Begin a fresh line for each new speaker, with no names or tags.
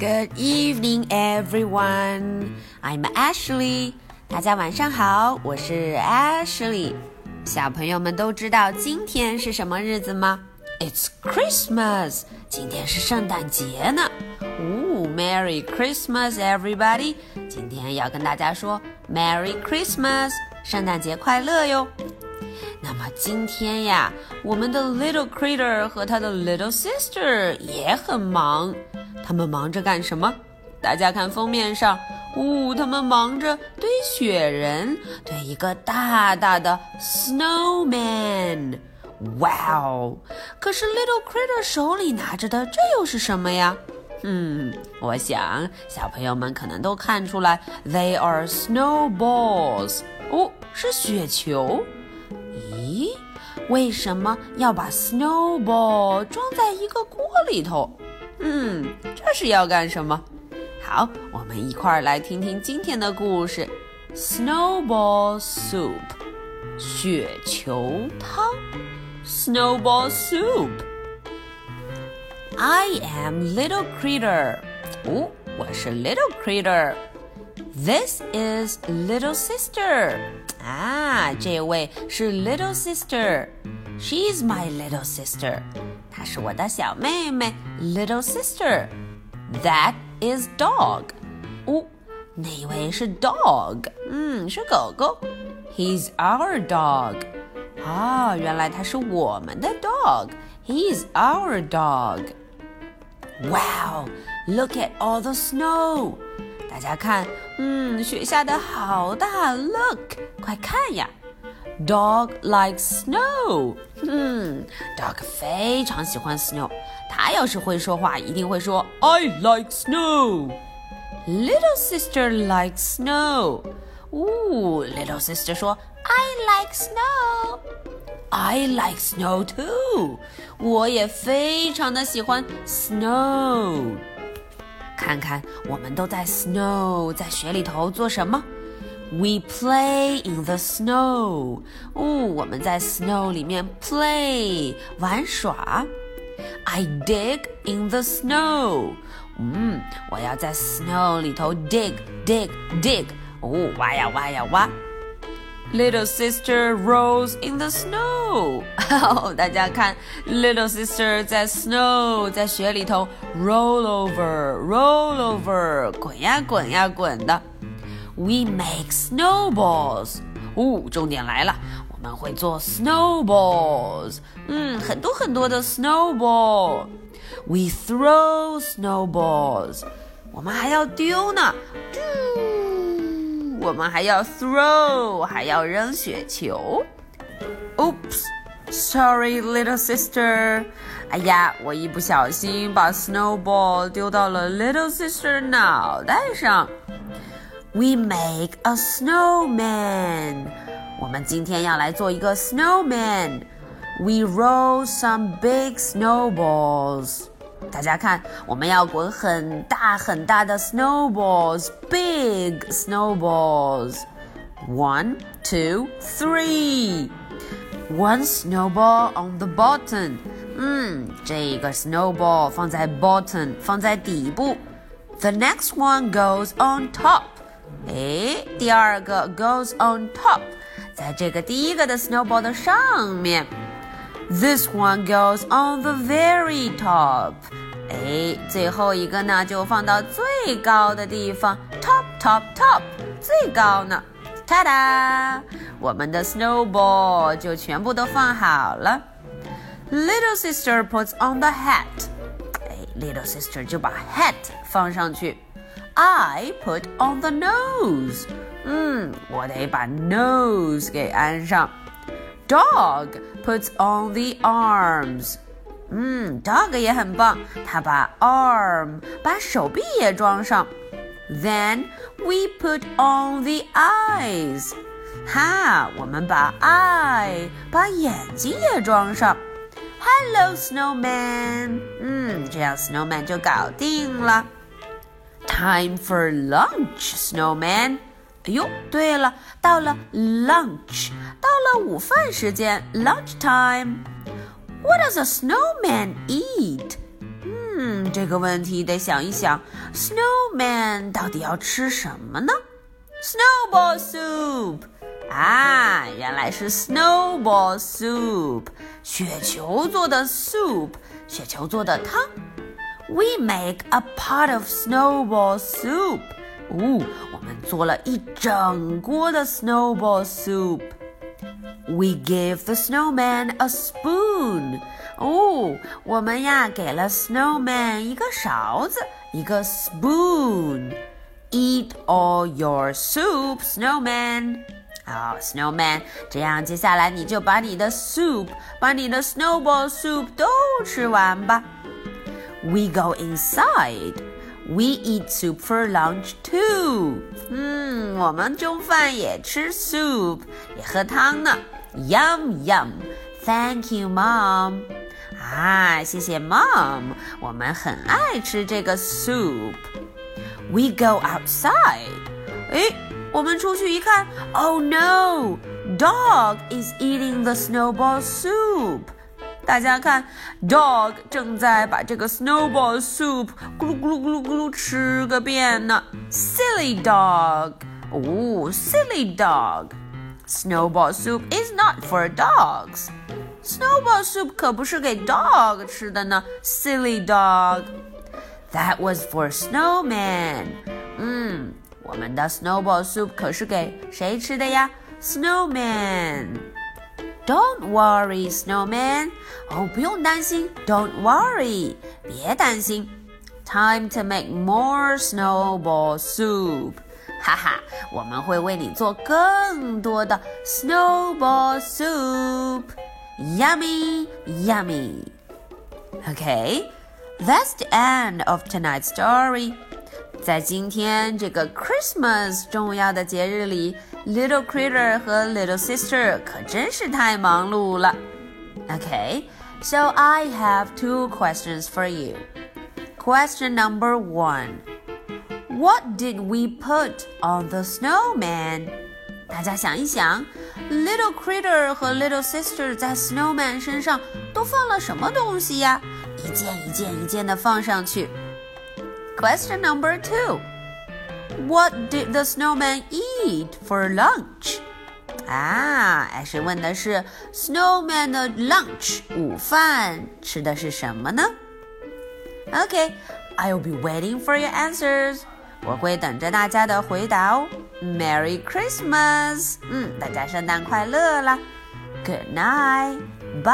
Good evening, everyone. I'm Ashley. 大家晚上好，我是 Ashley。小朋友们都知道今天是什么日子吗？It's Christmas. 今天是圣诞节呢。哦，Merry Christmas, everybody. 今天要跟大家说 Merry Christmas，圣诞节快乐哟。那么今天呀，我们的 Little Critter 和他的 Little Sister 也很忙。 他们忙着干什么？大家看封面上，呜，他们忙着堆雪人，堆一个大大的 snowman。哇哦！可是 Little Critter 手里拿着的这又是什么呀？嗯，我想小朋友们可能都看出来，They are snowballs。哦，是雪球。咦，为什么要把 snowball 装在一个锅里头？嗯，这是要干什么？好，我们一块儿来听听今天的故事：Snowball Soup，雪球汤。Snowball Soup。I am little critter。哦，我是 little critter。This is little sister。啊，这位是 little sister。She's my little sister. 她是我的小妹妹，little sister. That is dog. 哦，那位是 dog，嗯，是狗狗。He's our dog. 啊，原来他是我们的 dog. He's our dog. Wow, look at all the snow. 大家看，嗯，雪下的好大，Look，快看呀 ！Dog likes snow。嗯，Dog 非常喜欢 snow。他要是会说话，一定会说 I like snow。Little sister likes snow。呜，Little sister 说 I like snow。I like snow too。我也非常的喜欢 snow。看看，我们都在 snow，在雪里头做什么 ？We play in the snow。哦，我们在 snow 里面 play 玩耍。I dig in the snow。嗯，我要在 snow 里头 dig dig dig。哦，挖呀挖呀挖。Little sister rolls in the snow。哦，大家看，little sister 在 snow 在雪里头 roll over roll over 滚呀滚呀滚的。 We make snowballs。哦，重点来了，我们会做 snowballs。嗯，很多很多的 snowball。We throw snowballs。我们还要丢呢。丢。我们还要 throw，还要扔雪球。Oops。Sorry, little sister。哎呀，我一不小心把 snowball 丢到了 little sister 脑袋上。 We make a snowman。我们今天要来做一个 snowman。We roll some big snowballs。大家看，我们要滚很大很大的 snowballs，big snowballs。One, two, three. One snowball on the bottom。嗯，这个 snowball 放在 bottom，放在底部。The next one goes on top。 哎，第二个 goes on top，在这个第一个的 snowball 的上面。This one goes on the very top。哎，最后一个呢就放到最高的地方，top top top，最高呢。ta da，我们的 snowball 就全部都放好了。Little sister puts on the hat，哎，little sister 就把 hat 放上去。 I put on the nose，嗯，我得把 nose 给安上。Dog puts on the arms，嗯，dog 也很棒，他把 arm 把手臂也装上。Then we put on the eyes，哈，我们把 eye 把眼睛也装上。Hello snowman，嗯，这样 snowman 就搞定了。 Time for lunch, snowman。哎呦，对了，到了 lunch，到了午饭时间，lunch time。What does a snowman eat？嗯，这 这个问题得想一想，Snowman 到底要吃什么呢？Snowball soup 啊，原来是 Snowball soup，雪球做的 soup，雪球做的汤。 We make a pot of snowball soup。哦，我们做了一整锅的 snowball soup。We give the snowman a spoon。哦，我们呀给了 snowman 一个勺子，一个 spoon。Eat all your soup, snowman。好，snowman，这样接下来你就把你的 soup，把你的 snowball soup 都吃完吧。 We go inside. We eat soup for lunch too. 嗯，我们中饭也吃 soup，也喝汤呢。Yum yum. Thank you, mom. 啊，谢谢 mom，我们很爱吃这个 soup。We go outside. 诶，我们出去一看，Oh no! Dog is eating the snowball soup. 大家看，dog 正在把这个 snowball soup 咕噜咕噜咕噜咕噜吃个遍呢。Silly dog，哦，silly dog。Snowball soup is not for dogs. Snowball soup 可不是给 dog 吃的呢。Silly dog. That was for snowman. 嗯，我们的 snowball soup 可是给谁吃的呀？Snowman. Don't worry, snowman. 哦，不用担心。Don't worry，别担心。Time to make more snowball soup. 哈哈，我们会为你做更多的 snowball soup. Yummy, yummy. Okay, that's the end of tonight's story. 在今天这个 Christmas 重要的节日里，Little Critter 和 Little Sister 可真是太忙碌了。Okay, so I have two questions for you. Question number one. What did we put on the snowman? 大家想一想，Little Critter 和 Little Sister 在 Snowman 身上都放了什么东西呀？一件一件一件的放上去。 Question number two. What did the snowman eat for lunch? 啊，艾是问的是 Snowman 的 lunch 午饭吃的是什么呢？Okay, I'll be waiting for your answers. 我会等着大家的回答哦。Merry Christmas！嗯，大家圣诞快乐啦！Good night，bye。